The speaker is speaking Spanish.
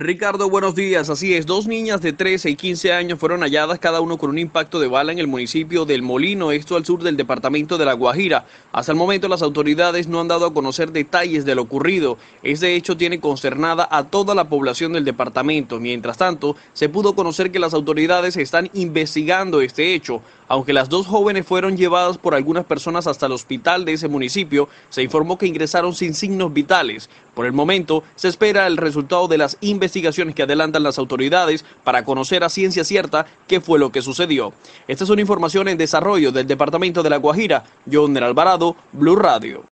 Ricardo, buenos días. Así es, dos niñas de 13 y 15 años fueron halladas cada uno con un impacto de bala en el municipio del Molino, esto al sur del departamento de La Guajira. Hasta el momento las autoridades no han dado a conocer detalles de lo ocurrido. Este hecho tiene concernada a toda la población del departamento. Mientras tanto, se pudo conocer que las autoridades están investigando este hecho. Aunque las dos jóvenes fueron llevadas por algunas personas hasta el hospital de ese municipio, se informó que ingresaron sin signos vitales. Por el momento, se espera el resultado de las investigaciones que adelantan las autoridades para conocer a ciencia cierta qué fue lo que sucedió. Esta es una información en desarrollo del Departamento de La Guajira. John Alvarado, Blue Radio.